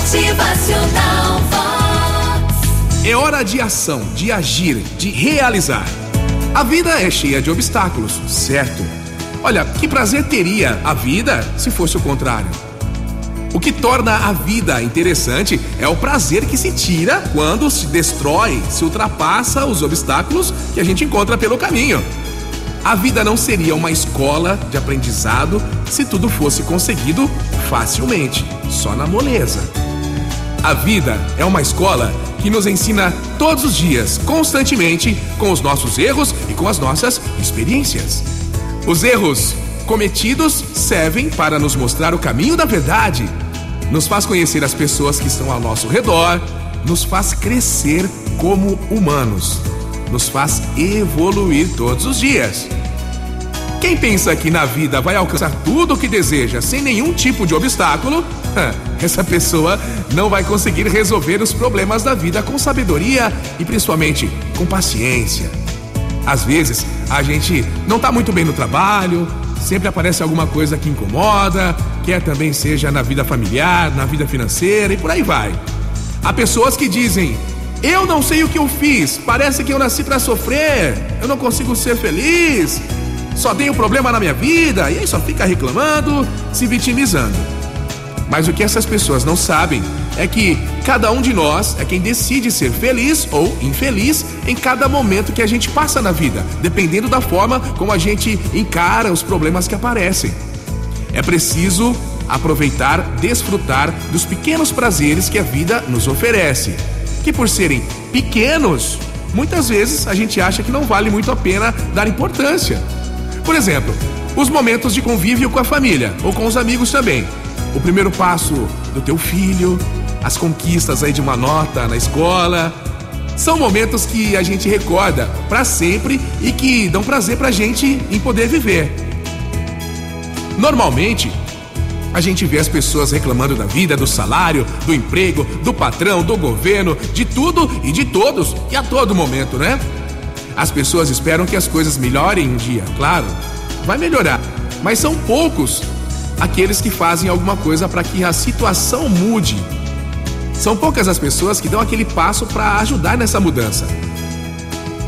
Motivacional Vox. É hora de ação, de agir, de realizar. A vida é cheia de obstáculos, certo? Olha, que prazer teria a vida se fosse o contrário? O que torna a vida interessante é o prazer que se tira quando se destrói, se ultrapassa os obstáculos que a gente encontra pelo caminho. A vida não seria uma escola de aprendizado se tudo fosse conseguido facilmente, só na moleza. A vida é uma escola que nos ensina todos os dias, constantemente, com os nossos erros e com as nossas experiências. Os erros cometidos servem para nos mostrar o caminho da verdade, nos faz conhecer as pessoas que estão ao nosso redor, nos faz crescer como humanos nos faz evoluir todos os dias. Quem pensa que na vida vai alcançar tudo o que deseja sem nenhum tipo de obstáculo, essa pessoa não vai conseguir resolver os problemas da vida com sabedoria e principalmente com paciência. Às vezes, a gente não está muito bem no trabalho, sempre aparece alguma coisa que incomoda, quer também seja na vida familiar, na vida financeira e por aí vai. Há pessoas que dizem: eu não sei o que eu fiz. Parece que eu nasci para sofrer. Eu não consigo ser feliz. Só tenho problema na minha vida. E aí só fica reclamando, se vitimizando. Mas o que essas pessoas não sabem é que cada um de nós é quem decide ser feliz ou infeliz em cada momento que a gente passa na vida, dependendo da forma como a gente encara os problemas que aparecem. É preciso aproveitar, desfrutar dos pequenos prazeres que a vida nos oferece que por serem pequenos, muitas vezes a gente acha que não vale muito a pena dar importância. Por exemplo, os momentos de convívio com a família ou com os amigos também. O primeiro passo do teu filho, as conquistas aí de uma nota na escola, são momentos que a gente recorda para sempre e que dão prazer pra gente em poder viver. Normalmente, a gente vê as pessoas reclamando da vida, do salário, do emprego, do patrão, do governo, de tudo e de todos e a todo momento, né? As pessoas esperam que as coisas melhorem um dia, claro, vai melhorar, mas são poucos aqueles que fazem alguma coisa para que a situação mude. São poucas as pessoas que dão aquele passo para ajudar nessa mudança.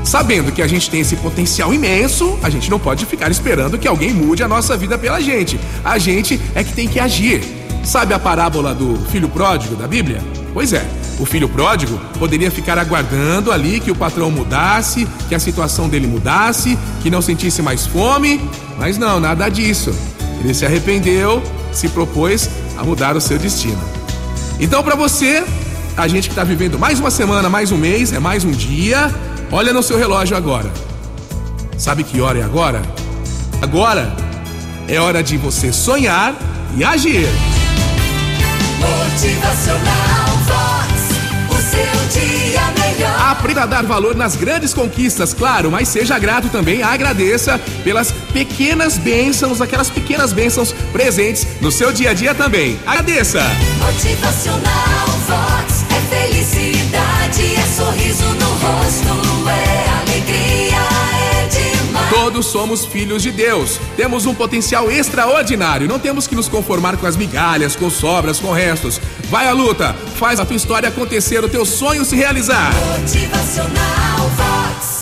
Sabendo que a gente tem esse potencial imenso, a gente não pode ficar esperando que alguém mude a nossa vida pela gente. A gente é que tem que agir. Sabe a parábola do filho pródigo da Bíblia? Pois é, o filho pródigo poderia ficar aguardando ali que o patrão mudasse, que a situação dele mudasse, que não sentisse mais fome, mas não, nada disso. Ele se arrependeu, se propôs a mudar o seu destino. Então, para você, a gente que está vivendo mais uma semana, mais um mês, é mais um dia, Olha no seu relógio agora. Sabe que hora é agora? Agora é hora de você sonhar e agir. Motivacional Aprenda a dar valor nas grandes conquistas, claro, mas seja grato também, agradeça pelas pequenas bênçãos, aquelas pequenas bênçãos presentes no seu dia a dia também. Agradeça! Motivacional Vox é felicidade, Todos somos filhos de Deus. Temos um potencial extraordinário. Não temos que nos conformar com as migalhas, com sobras, com restos. Vai à luta. Faz a tua história acontecer, o teu sonho se realizar. Motivacional